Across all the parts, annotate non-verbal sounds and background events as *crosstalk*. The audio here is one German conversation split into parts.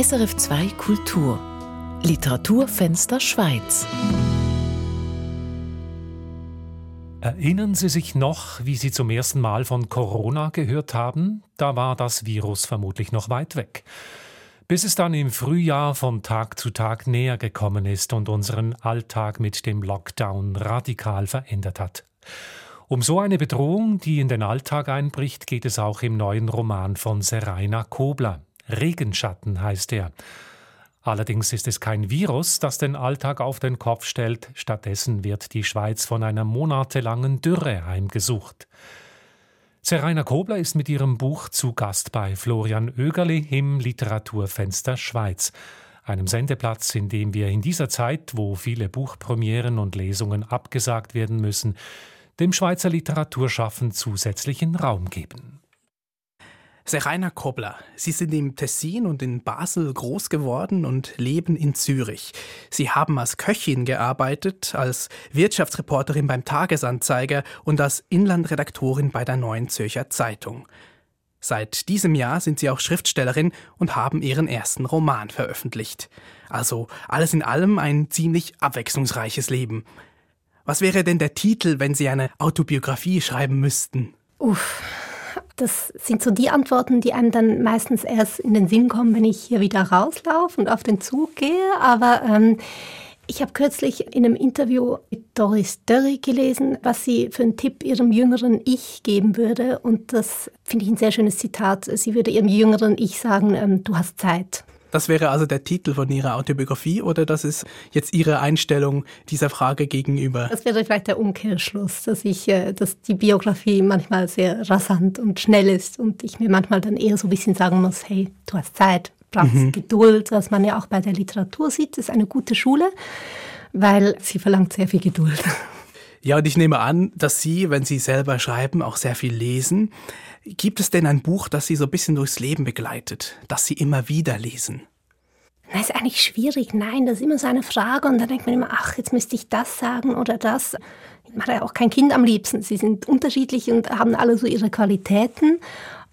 SRF 2 Kultur Literaturfenster Schweiz. Erinnern Sie sich noch, wie Sie zum ersten Mal von Corona gehört haben? Da war das Virus vermutlich noch weit weg. Bis es dann im Frühjahr von Tag zu Tag näher gekommen ist und unseren Alltag mit dem Lockdown radikal verändert hat. Um so eine Bedrohung, die in den Alltag einbricht, geht es auch im neuen Roman von Seraina Kobler. Regenschatten heißt er. Allerdings ist es kein Virus, das den Alltag auf den Kopf stellt, stattdessen wird die Schweiz von einer monatelangen Dürre heimgesucht. Seraina Kobler ist mit ihrem Buch zu Gast bei Florian Oegerli im Literaturfenster Schweiz, einem Sendeplatz, in dem wir in dieser Zeit, wo viele Buchpremieren und Lesungen abgesagt werden müssen, dem Schweizer Literaturschaffen zusätzlichen Raum geben. Seraina Kobler. Sie sind im Tessin und in Basel groß geworden und leben in Zürich. Sie haben als Köchin gearbeitet, als Wirtschaftsreporterin beim Tagesanzeiger und als Inlandredaktorin bei der Neuen Zürcher Zeitung. Seit diesem Jahr sind sie auch Schriftstellerin und haben ihren ersten Roman veröffentlicht. Also alles in allem ein ziemlich abwechslungsreiches Leben. Was wäre denn der Titel, wenn Sie eine Autobiografie schreiben müssten? Uff, das sind so die Antworten, die einem dann meistens erst in den Sinn kommen, wenn ich hier wieder rauslaufe und auf den Zug gehe. Aber ähm, ich habe kürzlich in einem Interview mit Doris Dörri gelesen, was sie für einen Tipp ihrem jüngeren Ich geben würde. Und das finde ich ein sehr schönes Zitat. Sie würde ihrem jüngeren Ich sagen, ähm, du hast Zeit. Das wäre also der Titel von Ihrer Autobiografie oder das ist jetzt Ihre Einstellung dieser Frage gegenüber? Das wäre vielleicht der Umkehrschluss, dass ich, äh, dass die Biografie manchmal sehr rasant und schnell ist und ich mir manchmal dann eher so ein bisschen sagen muss, hey, du hast Zeit, brauchst mhm. Geduld, was man ja auch bei der Literatur sieht, das ist eine gute Schule, weil sie verlangt sehr viel Geduld. Ja, und ich nehme an, dass Sie, wenn Sie selber schreiben, auch sehr viel lesen. Gibt es denn ein Buch, das Sie so ein bisschen durchs Leben begleitet, das Sie immer wieder lesen? Das ist eigentlich schwierig. Nein, das ist immer so eine Frage und dann denkt man immer, ach, jetzt müsste ich das sagen oder das. Man hat ja auch kein Kind am liebsten. Sie sind unterschiedlich und haben alle so ihre Qualitäten.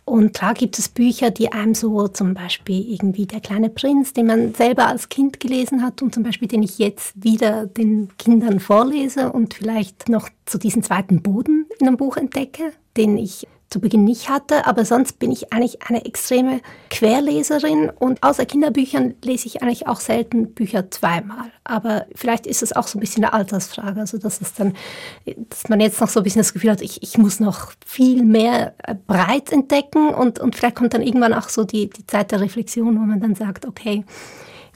Und klar gibt es Bücher, die einem so zum Beispiel irgendwie Der kleine Prinz, den man selber als Kind gelesen hat und zum Beispiel den ich jetzt wieder den Kindern vorlese und vielleicht noch zu diesem zweiten Boden in einem Buch entdecke, den ich zu Beginn nicht hatte, aber sonst bin ich eigentlich eine extreme Querleserin und außer Kinderbüchern lese ich eigentlich auch selten Bücher zweimal. Aber vielleicht ist es auch so ein bisschen eine Altersfrage, also dass es dann, dass man jetzt noch so ein bisschen das Gefühl hat, ich, ich muss noch viel mehr äh, breit entdecken und, und vielleicht kommt dann irgendwann auch so die, die Zeit der Reflexion, wo man dann sagt, okay,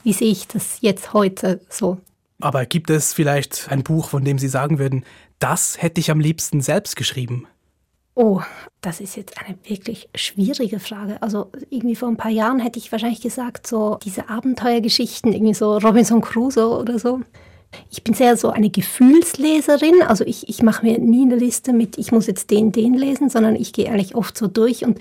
wie sehe ich das jetzt heute so? Aber gibt es vielleicht ein Buch, von dem Sie sagen würden, das hätte ich am liebsten selbst geschrieben? Oh, das ist jetzt eine wirklich schwierige Frage. Also irgendwie vor ein paar Jahren hätte ich wahrscheinlich gesagt, so diese Abenteuergeschichten, irgendwie so Robinson Crusoe oder so. Ich bin sehr so eine Gefühlsleserin, also ich, ich mache mir nie eine Liste mit, ich muss jetzt den, den lesen, sondern ich gehe eigentlich oft so durch und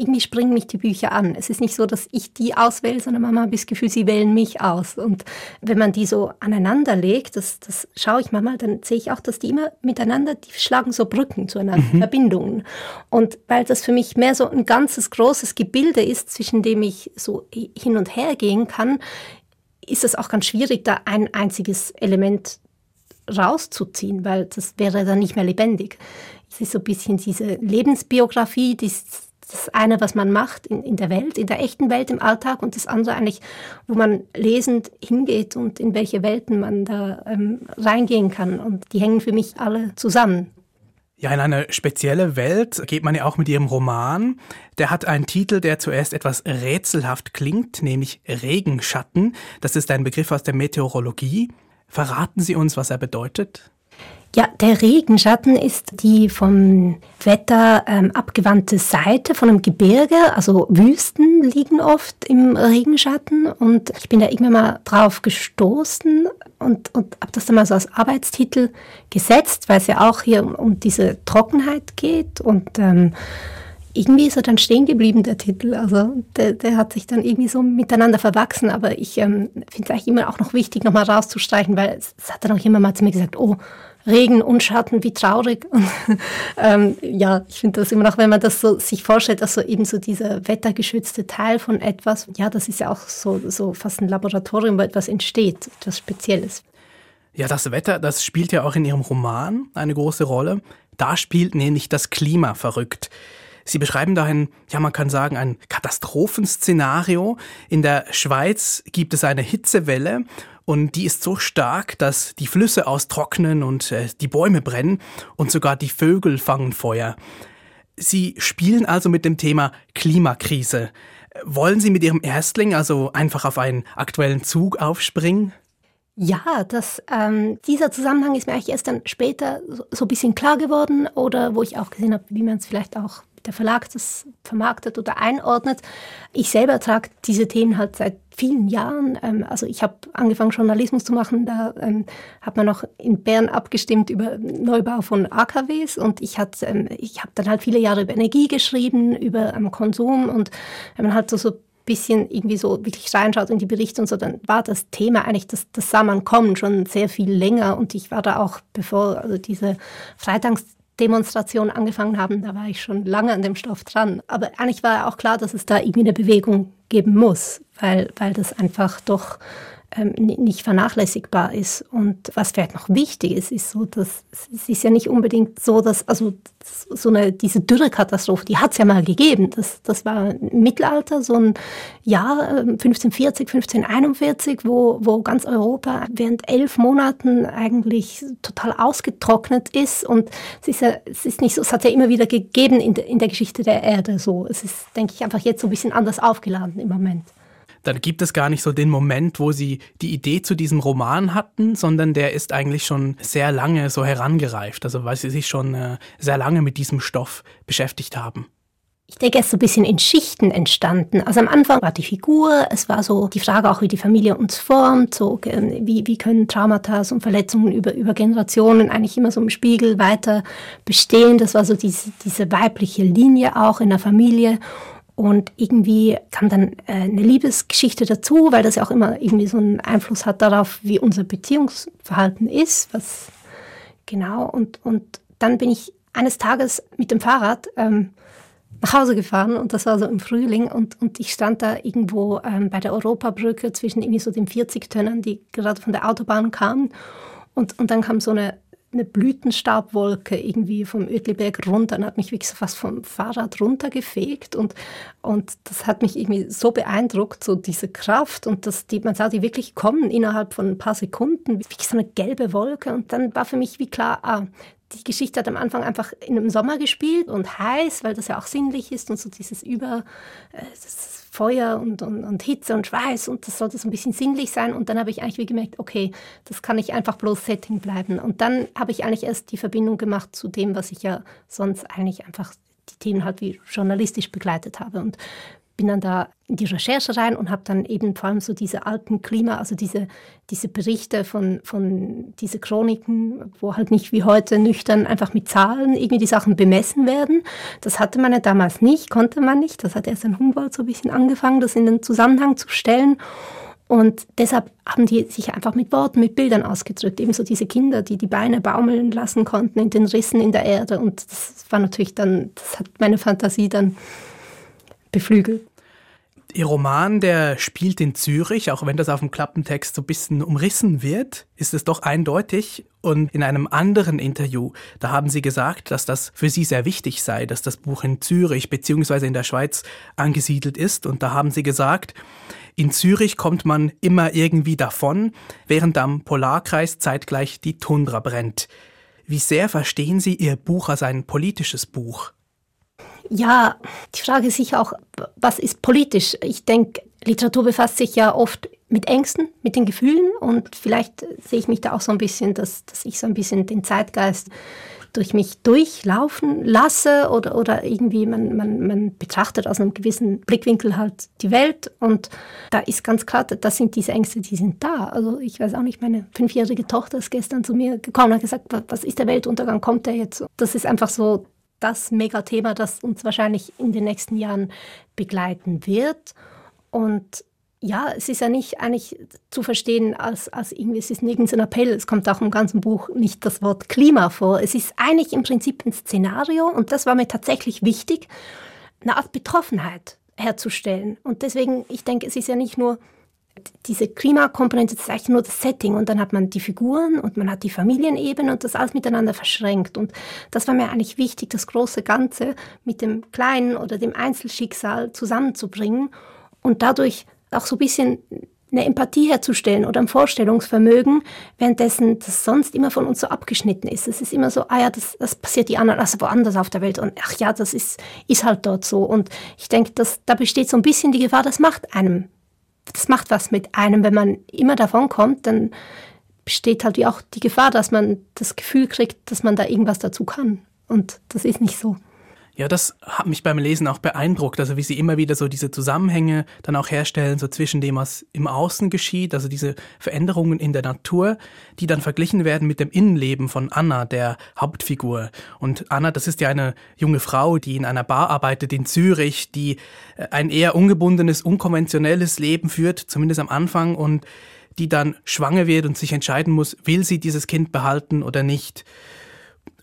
irgendwie springen mich die Bücher an. Es ist nicht so, dass ich die auswähle, sondern manchmal habe das Gefühl, sie wählen mich aus. Und wenn man die so aneinander legt, das, das schaue ich manchmal, dann sehe ich auch, dass die immer miteinander, die schlagen so Brücken zueinander, mhm. Verbindungen. Und weil das für mich mehr so ein ganzes großes Gebilde ist, zwischen dem ich so hin und her gehen kann, ist es auch ganz schwierig, da ein einziges Element rauszuziehen, weil das wäre dann nicht mehr lebendig. Es ist so ein bisschen diese Lebensbiografie, die das eine, was man macht in, in der Welt, in der echten Welt, im Alltag und das andere eigentlich, wo man lesend hingeht und in welche Welten man da ähm, reingehen kann. Und die hängen für mich alle zusammen. Ja, in eine spezielle Welt geht man ja auch mit ihrem Roman. Der hat einen Titel, der zuerst etwas rätselhaft klingt, nämlich Regenschatten. Das ist ein Begriff aus der Meteorologie. Verraten Sie uns, was er bedeutet? Ja, der Regenschatten ist die vom Wetter ähm, abgewandte Seite von einem Gebirge. Also Wüsten liegen oft im Regenschatten und ich bin da irgendwann mal drauf gestoßen und, und habe das dann mal so als Arbeitstitel gesetzt, weil es ja auch hier um, um diese Trockenheit geht und ähm, irgendwie ist er dann stehen geblieben, der Titel. Also der, der hat sich dann irgendwie so miteinander verwachsen. Aber ich ähm, finde es eigentlich immer auch noch wichtig, nochmal rauszustreichen, weil es, es hat dann auch immer mal zu mir gesagt, oh, Regen und Schatten, wie traurig. Und, *laughs* ähm, ja, ich finde das immer noch, wenn man das so sich vorstellt, dass so eben so dieser wettergeschützte Teil von etwas, ja, das ist ja auch so, so fast ein Laboratorium, wo etwas entsteht, etwas Spezielles. Ja, das Wetter, das spielt ja auch in Ihrem Roman eine große Rolle. Da spielt nämlich das Klima verrückt. Sie beschreiben dahin, ja, man kann sagen, ein Katastrophenszenario. In der Schweiz gibt es eine Hitzewelle und die ist so stark, dass die Flüsse austrocknen und äh, die Bäume brennen und sogar die Vögel fangen Feuer. Sie spielen also mit dem Thema Klimakrise. Wollen Sie mit Ihrem Erstling also einfach auf einen aktuellen Zug aufspringen? Ja, das, ähm, dieser Zusammenhang ist mir eigentlich erst dann später so, so ein bisschen klar geworden oder wo ich auch gesehen habe, wie man es vielleicht auch der Verlag das vermarktet oder einordnet. Ich selber trage diese Themen halt seit vielen Jahren. Ähm, also ich habe angefangen, Journalismus zu machen. Da ähm, hat man noch in Bern abgestimmt über Neubau von AKWs und ich, ähm, ich habe dann halt viele Jahre über Energie geschrieben, über Konsum und wenn man halt so, so bisschen irgendwie so wirklich reinschaut in die Berichte und so, dann war das Thema eigentlich, das, das sah man kommen schon sehr viel länger und ich war da auch, bevor also diese Freitagsdemonstration angefangen haben, da war ich schon lange an dem Stoff dran. Aber eigentlich war ja auch klar, dass es da irgendwie eine Bewegung geben muss, weil, weil das einfach doch ähm, nicht vernachlässigbar ist. Und was vielleicht noch wichtig ist, ist so, dass es ist ja nicht unbedingt so, dass also so eine diese Dürrekatastrophe, die hat es ja mal gegeben. Das, das war im Mittelalter so ein Jahr 1540, 1541, wo, wo ganz Europa während elf Monaten eigentlich total ausgetrocknet ist. Und es ist ja, es ist nicht so, es hat ja immer wieder gegeben in, de, in der Geschichte der Erde so. Es ist, denke ich, einfach jetzt so ein bisschen anders aufgeladen im Moment dann gibt es gar nicht so den Moment, wo sie die Idee zu diesem Roman hatten, sondern der ist eigentlich schon sehr lange so herangereift, also weil sie sich schon äh, sehr lange mit diesem Stoff beschäftigt haben. Ich denke, er ist so ein bisschen in Schichten entstanden. Also am Anfang war die Figur, es war so die Frage auch, wie die Familie uns formt, so ähm, wie, wie können Traumata und Verletzungen über, über Generationen eigentlich immer so im Spiegel weiter bestehen. Das war so diese, diese weibliche Linie auch in der Familie. Und irgendwie kam dann äh, eine Liebesgeschichte dazu, weil das ja auch immer irgendwie so einen Einfluss hat darauf, wie unser Beziehungsverhalten ist. Was genau. Und, und dann bin ich eines Tages mit dem Fahrrad ähm, nach Hause gefahren und das war so im Frühling und, und ich stand da irgendwo ähm, bei der Europabrücke zwischen irgendwie so den 40-Tönnern, die gerade von der Autobahn kamen. Und, und dann kam so eine eine Blütenstaubwolke irgendwie vom Ödliberg runter und hat mich wirklich so fast vom Fahrrad runtergefegt und, und das hat mich irgendwie so beeindruckt, so diese Kraft und das, die, man sah die wirklich kommen innerhalb von ein paar Sekunden, wie so eine gelbe Wolke und dann war für mich wie klar, ah, die Geschichte hat am Anfang einfach in einem Sommer gespielt und heiß, weil das ja auch sinnlich ist und so dieses Über, äh, das Feuer und, und, und Hitze und Schweiß und das sollte so ein bisschen sinnlich sein. Und dann habe ich eigentlich wie gemerkt, okay, das kann nicht einfach bloß Setting bleiben. Und dann habe ich eigentlich erst die Verbindung gemacht zu dem, was ich ja sonst eigentlich einfach die Themen halt wie journalistisch begleitet habe. Und bin dann da in die Recherche rein und habe dann eben vor allem so diese alten Klima, also diese, diese Berichte von, von diese Chroniken, wo halt nicht wie heute nüchtern einfach mit Zahlen irgendwie die Sachen bemessen werden. Das hatte man ja damals nicht, konnte man nicht. Das hat erst ein Humboldt so ein bisschen angefangen, das in den Zusammenhang zu stellen. Und deshalb haben die sich einfach mit Worten, mit Bildern ausgedrückt. Ebenso diese Kinder, die die Beine baumeln lassen konnten in den Rissen in der Erde. Und das war natürlich dann, das hat meine Fantasie dann beflügelt. Ihr Roman, der spielt in Zürich, auch wenn das auf dem Klappentext so ein bisschen umrissen wird, ist es doch eindeutig. Und in einem anderen Interview, da haben Sie gesagt, dass das für Sie sehr wichtig sei, dass das Buch in Zürich bzw. in der Schweiz angesiedelt ist. Und da haben Sie gesagt, in Zürich kommt man immer irgendwie davon, während am Polarkreis zeitgleich die Tundra brennt. Wie sehr verstehen Sie Ihr Buch als ein politisches Buch? Ja, die Frage ist sicher auch, was ist politisch? Ich denke, Literatur befasst sich ja oft mit Ängsten, mit den Gefühlen und vielleicht sehe ich mich da auch so ein bisschen, dass, dass ich so ein bisschen den Zeitgeist durch mich durchlaufen lasse oder, oder irgendwie man, man, man betrachtet aus einem gewissen Blickwinkel halt die Welt und da ist ganz klar, das sind diese Ängste, die sind da. Also ich weiß auch nicht, meine fünfjährige Tochter ist gestern zu mir gekommen und hat gesagt, was ist der Weltuntergang, kommt der jetzt? Das ist einfach so das Megathema, das uns wahrscheinlich in den nächsten Jahren begleiten wird. Und ja, es ist ja nicht eigentlich zu verstehen als, als irgendwie, es ist nirgends ein Appell. Es kommt auch im ganzen Buch nicht das Wort Klima vor. Es ist eigentlich im Prinzip ein Szenario und das war mir tatsächlich wichtig, eine Art Betroffenheit herzustellen. Und deswegen, ich denke, es ist ja nicht nur diese Klimakomponente, ist eigentlich nur das Setting und dann hat man die Figuren und man hat die Familienebene und das alles miteinander verschränkt. Und das war mir eigentlich wichtig, das große Ganze mit dem kleinen oder dem Einzelschicksal zusammenzubringen und dadurch auch so ein bisschen eine Empathie herzustellen oder ein Vorstellungsvermögen, währenddessen das sonst immer von uns so abgeschnitten ist. Es ist immer so, ah ja, das, das passiert die anderen, also woanders auf der Welt und ach ja, das ist, ist halt dort so. Und ich denke, da besteht so ein bisschen die Gefahr, das macht einem, das macht was mit einem, wenn man immer davon kommt, dann besteht halt wie auch die Gefahr, dass man das Gefühl kriegt, dass man da irgendwas dazu kann. Und das ist nicht so. Ja, das hat mich beim Lesen auch beeindruckt, also wie sie immer wieder so diese Zusammenhänge dann auch herstellen, so zwischen dem, was im Außen geschieht, also diese Veränderungen in der Natur, die dann verglichen werden mit dem Innenleben von Anna, der Hauptfigur. Und Anna, das ist ja eine junge Frau, die in einer Bar arbeitet in Zürich, die äh, ein eher ungebundenes, unkonventionelles Leben führt, zumindest am Anfang, und die dann schwanger wird und sich entscheiden muss, will sie dieses Kind behalten oder nicht.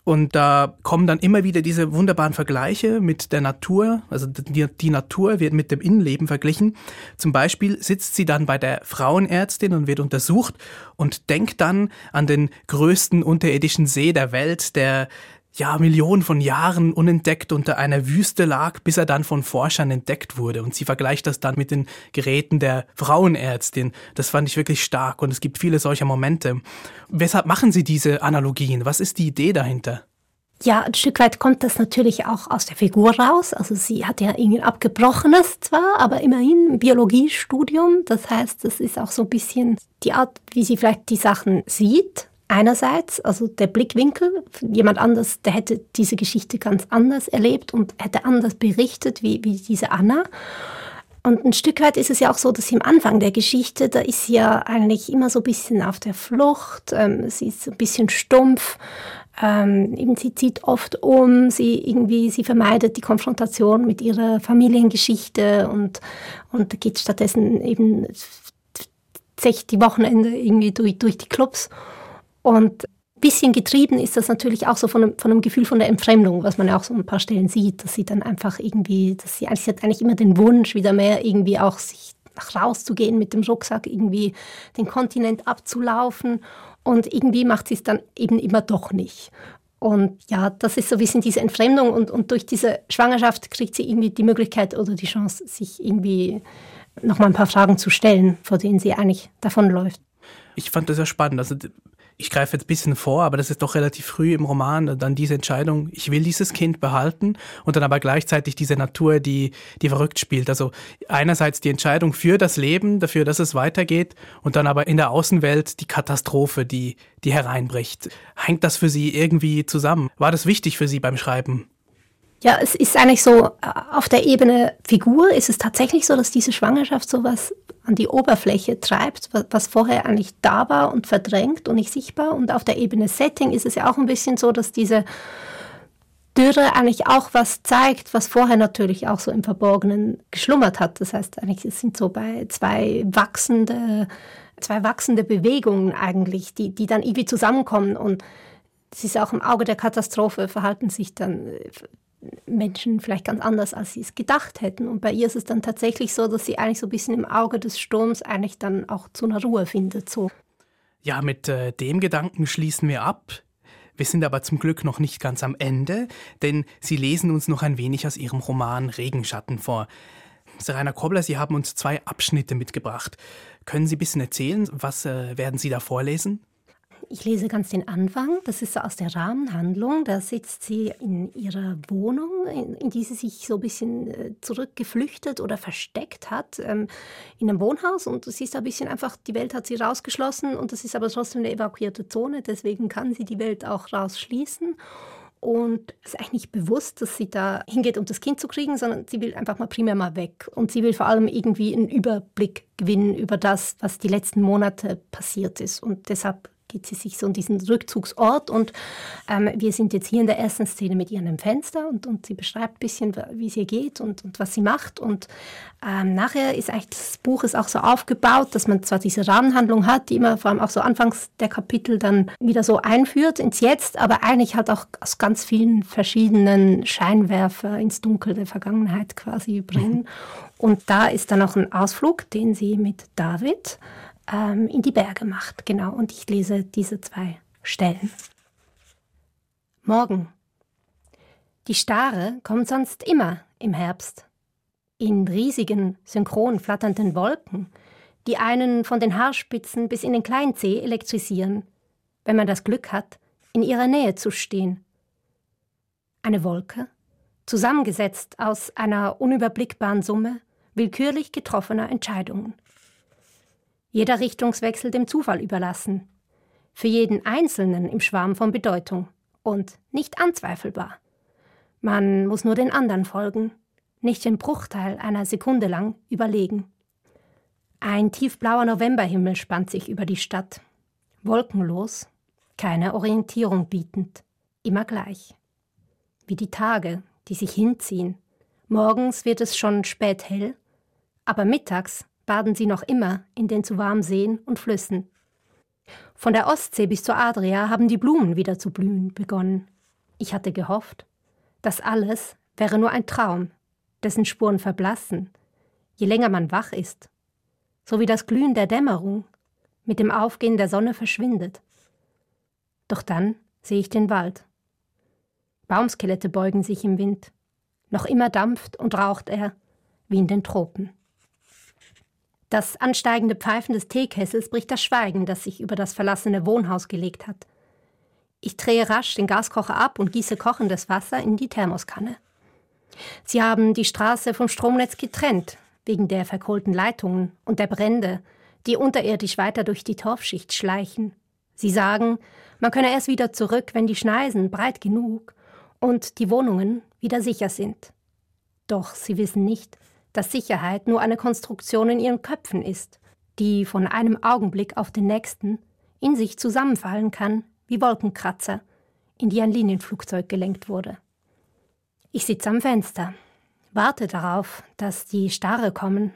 Und da kommen dann immer wieder diese wunderbaren Vergleiche mit der Natur. Also die, die, Natur wird mit dem Innenleben verglichen. Zum Beispiel sitzt sie dann bei der Frauenärztin und wird untersucht und denkt dann an den größten unterirdischen See der Welt, der ja, Millionen von Jahren unentdeckt unter einer Wüste lag, bis er dann von Forschern entdeckt wurde. Und sie vergleicht das dann mit den Geräten der Frauenärztin. Das fand ich wirklich stark und es gibt viele solcher Momente. Weshalb machen Sie diese Analogien? Was ist die Idee dahinter? Ja, ein Stück weit kommt das natürlich auch aus der Figur raus. Also sie hat ja irgendwie abgebrochenes zwar, aber immerhin Biologiestudium. Das heißt, das ist auch so ein bisschen die Art, wie sie vielleicht die Sachen sieht. Einerseits, also der Blickwinkel, jemand anders, der hätte diese Geschichte ganz anders erlebt und hätte anders berichtet wie, wie diese Anna. Und ein Stück weit ist es ja auch so, dass sie am Anfang der Geschichte, da ist sie ja eigentlich immer so ein bisschen auf der Flucht, ähm, sie ist ein bisschen stumpf, ähm, eben sie zieht oft um, sie irgendwie, sie vermeidet die Konfrontation mit ihrer Familiengeschichte und, und geht stattdessen eben die Wochenende irgendwie durch, durch die Clubs. Und ein bisschen getrieben ist das natürlich auch so von einem, von einem Gefühl von der Entfremdung, was man ja auch so ein paar Stellen sieht, dass sie dann einfach irgendwie, dass sie, sie hat eigentlich immer den Wunsch, wieder mehr irgendwie auch sich rauszugehen mit dem Rucksack, irgendwie den Kontinent abzulaufen. Und irgendwie macht sie es dann eben immer doch nicht. Und ja, das ist so ein bisschen diese Entfremdung und, und durch diese Schwangerschaft kriegt sie irgendwie die Möglichkeit oder die Chance, sich irgendwie nochmal ein paar Fragen zu stellen, vor denen sie eigentlich davonläuft. Ich fand das sehr spannend. Also ich greife jetzt ein bisschen vor, aber das ist doch relativ früh im Roman, dann diese Entscheidung, ich will dieses Kind behalten und dann aber gleichzeitig diese Natur, die, die verrückt spielt. Also einerseits die Entscheidung für das Leben, dafür, dass es weitergeht und dann aber in der Außenwelt die Katastrophe, die, die hereinbricht. Hängt das für Sie irgendwie zusammen? War das wichtig für Sie beim Schreiben? Ja, es ist eigentlich so, auf der Ebene Figur ist es tatsächlich so, dass diese Schwangerschaft sowas an die Oberfläche treibt, was vorher eigentlich da war und verdrängt und nicht sichtbar. Und auf der Ebene Setting ist es ja auch ein bisschen so, dass diese Dürre eigentlich auch was zeigt, was vorher natürlich auch so im Verborgenen geschlummert hat. Das heißt, eigentlich es sind so bei zwei wachsende, zwei wachsende Bewegungen eigentlich, die, die dann irgendwie zusammenkommen und es ist auch im Auge der Katastrophe, verhalten sich dann Menschen vielleicht ganz anders, als sie es gedacht hätten. Und bei ihr ist es dann tatsächlich so, dass sie eigentlich so ein bisschen im Auge des Sturms eigentlich dann auch zu einer Ruhe findet. So. Ja, mit äh, dem Gedanken schließen wir ab. Wir sind aber zum Glück noch nicht ganz am Ende, denn Sie lesen uns noch ein wenig aus Ihrem Roman Regenschatten vor. Serena Kobler, Sie haben uns zwei Abschnitte mitgebracht. Können Sie ein bisschen erzählen, was äh, werden Sie da vorlesen? Ich lese ganz den Anfang. Das ist aus der Rahmenhandlung. Da sitzt sie in ihrer Wohnung, in, in die sie sich so ein bisschen äh, zurückgeflüchtet oder versteckt hat, ähm, in einem Wohnhaus. Und sie ist ein bisschen einfach, die Welt hat sie rausgeschlossen und das ist aber trotzdem eine evakuierte Zone. Deswegen kann sie die Welt auch rausschließen. Und es ist eigentlich nicht bewusst, dass sie da hingeht, um das Kind zu kriegen, sondern sie will einfach mal primär mal weg. Und sie will vor allem irgendwie einen Überblick gewinnen über das, was die letzten Monate passiert ist. Und deshalb geht sie sich so in diesen Rückzugsort und ähm, wir sind jetzt hier in der ersten Szene mit ihr an einem Fenster und, und sie beschreibt ein bisschen, wie es ihr geht und, und was sie macht und ähm, nachher ist eigentlich das Buch ist auch so aufgebaut, dass man zwar diese Rahmenhandlung hat, die immer vor allem auch so anfangs der Kapitel dann wieder so einführt ins Jetzt, aber eigentlich halt auch aus ganz vielen verschiedenen Scheinwerfer ins Dunkel der Vergangenheit quasi bringen. Mhm. Und da ist dann auch ein Ausflug, den sie mit David ähm, in die Berge macht. Genau, und ich lese diese zwei Stellen. Morgen. Die Stare kommt sonst immer im Herbst. In riesigen, synchron flatternden Wolken, die einen von den Haarspitzen bis in den Kleinzeh elektrisieren, wenn man das Glück hat, in ihrer Nähe zu stehen. Eine Wolke, zusammengesetzt aus einer unüberblickbaren Summe willkürlich getroffener Entscheidungen jeder Richtungswechsel dem Zufall überlassen, für jeden Einzelnen im Schwarm von Bedeutung und nicht anzweifelbar. Man muss nur den anderen folgen, nicht den Bruchteil einer Sekunde lang überlegen. Ein tiefblauer Novemberhimmel spannt sich über die Stadt, wolkenlos, keine Orientierung bietend, immer gleich. Wie die Tage, die sich hinziehen. Morgens wird es schon spät hell, aber mittags baden sie noch immer in den zu warmen Seen und Flüssen. Von der Ostsee bis zur Adria haben die Blumen wieder zu blühen begonnen. Ich hatte gehofft, das alles wäre nur ein Traum, dessen Spuren verblassen, je länger man wach ist, so wie das Glühen der Dämmerung mit dem Aufgehen der Sonne verschwindet. Doch dann sehe ich den Wald. Baumskelette beugen sich im Wind. Noch immer dampft und raucht er, wie in den Tropen. Das ansteigende Pfeifen des Teekessels bricht das Schweigen, das sich über das verlassene Wohnhaus gelegt hat. Ich drehe rasch den Gaskocher ab und gieße kochendes Wasser in die Thermoskanne. Sie haben die Straße vom Stromnetz getrennt, wegen der verkohlten Leitungen und der Brände, die unterirdisch weiter durch die Torfschicht schleichen. Sie sagen, man könne erst wieder zurück, wenn die Schneisen breit genug und die Wohnungen wieder sicher sind. Doch sie wissen nicht, dass Sicherheit nur eine Konstruktion in ihren Köpfen ist, die von einem Augenblick auf den nächsten in sich zusammenfallen kann wie Wolkenkratzer, in die ein Linienflugzeug gelenkt wurde. Ich sitze am Fenster, warte darauf, dass die Starre kommen,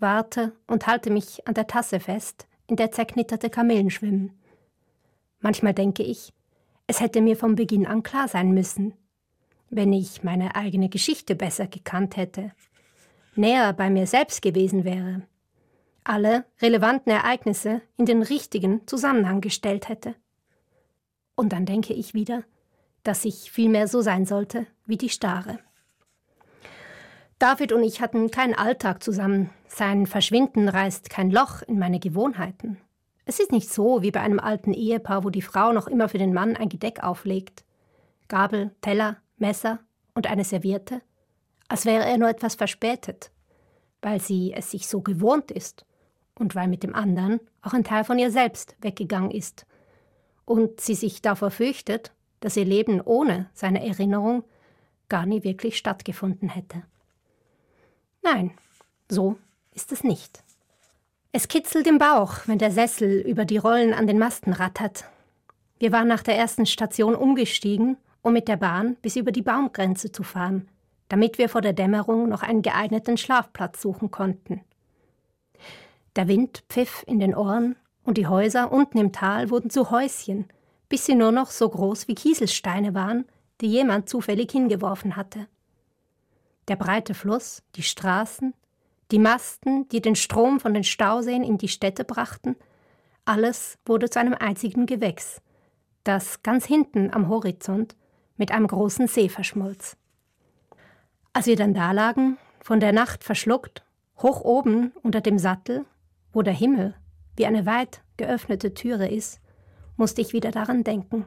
warte und halte mich an der Tasse fest, in der zerknitterte Kamelen schwimmen. Manchmal denke ich, es hätte mir vom Beginn an klar sein müssen, wenn ich meine eigene Geschichte besser gekannt hätte, näher bei mir selbst gewesen wäre, alle relevanten Ereignisse in den richtigen Zusammenhang gestellt hätte. Und dann denke ich wieder, dass ich vielmehr so sein sollte wie die Stare. David und ich hatten keinen Alltag zusammen. Sein Verschwinden reißt kein Loch in meine Gewohnheiten. Es ist nicht so wie bei einem alten Ehepaar, wo die Frau noch immer für den Mann ein Gedeck auflegt. Gabel, Teller, Messer und eine Serviette als wäre er nur etwas verspätet, weil sie es sich so gewohnt ist und weil mit dem anderen auch ein Teil von ihr selbst weggegangen ist und sie sich davor fürchtet, dass ihr Leben ohne seine Erinnerung gar nie wirklich stattgefunden hätte. Nein, so ist es nicht. Es kitzelt im Bauch, wenn der Sessel über die Rollen an den Masten rattert. Wir waren nach der ersten Station umgestiegen, um mit der Bahn bis über die Baumgrenze zu fahren – damit wir vor der Dämmerung noch einen geeigneten Schlafplatz suchen konnten. Der Wind pfiff in den Ohren und die Häuser unten im Tal wurden zu Häuschen, bis sie nur noch so groß wie Kieselsteine waren, die jemand zufällig hingeworfen hatte. Der breite Fluss, die Straßen, die Masten, die den Strom von den Stauseen in die Städte brachten, alles wurde zu einem einzigen Gewächs, das ganz hinten am Horizont mit einem großen See verschmolz. Als wir dann dalagen, von der Nacht verschluckt, hoch oben unter dem Sattel, wo der Himmel wie eine weit geöffnete Türe ist, musste ich wieder daran denken.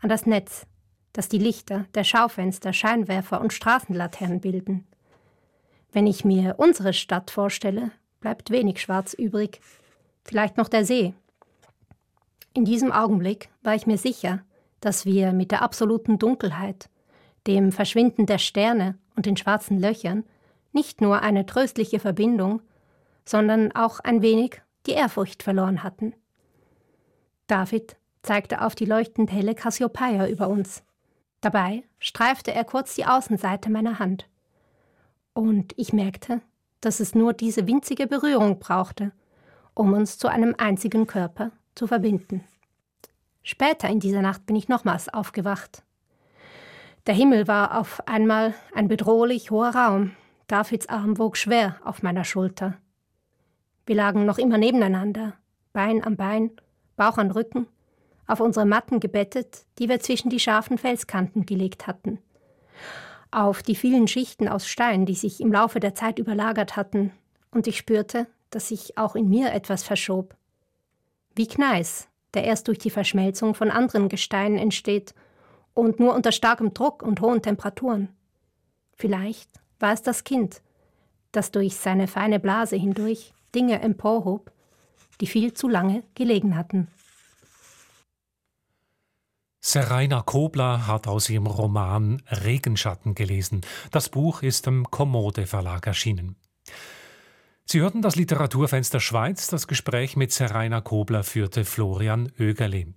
An das Netz, das die Lichter der Schaufenster, Scheinwerfer und Straßenlaternen bilden. Wenn ich mir unsere Stadt vorstelle, bleibt wenig schwarz übrig, vielleicht noch der See. In diesem Augenblick war ich mir sicher, dass wir mit der absoluten Dunkelheit, dem Verschwinden der Sterne und den schwarzen Löchern nicht nur eine tröstliche Verbindung, sondern auch ein wenig die Ehrfurcht verloren hatten. David zeigte auf die leuchtend helle Cassiopeia über uns. Dabei streifte er kurz die Außenseite meiner Hand. Und ich merkte, dass es nur diese winzige Berührung brauchte, um uns zu einem einzigen Körper zu verbinden. Später in dieser Nacht bin ich nochmals aufgewacht. Der Himmel war auf einmal ein bedrohlich hoher Raum. Davids Arm wog schwer auf meiner Schulter. Wir lagen noch immer nebeneinander, Bein am Bein, Bauch an Rücken, auf unsere Matten gebettet, die wir zwischen die scharfen Felskanten gelegt hatten. Auf die vielen Schichten aus Stein, die sich im Laufe der Zeit überlagert hatten, und ich spürte, dass sich auch in mir etwas verschob. Wie Gneis, der erst durch die Verschmelzung von anderen Gesteinen entsteht und nur unter starkem Druck und hohen Temperaturen. Vielleicht war es das Kind, das durch seine feine Blase hindurch Dinge emporhob, die viel zu lange gelegen hatten. Seraina Kobler hat aus ihrem Roman Regenschatten gelesen. Das Buch ist im Kommode Verlag erschienen. Sie hörten das Literaturfenster Schweiz. Das Gespräch mit Seraina Kobler führte Florian Oegerle.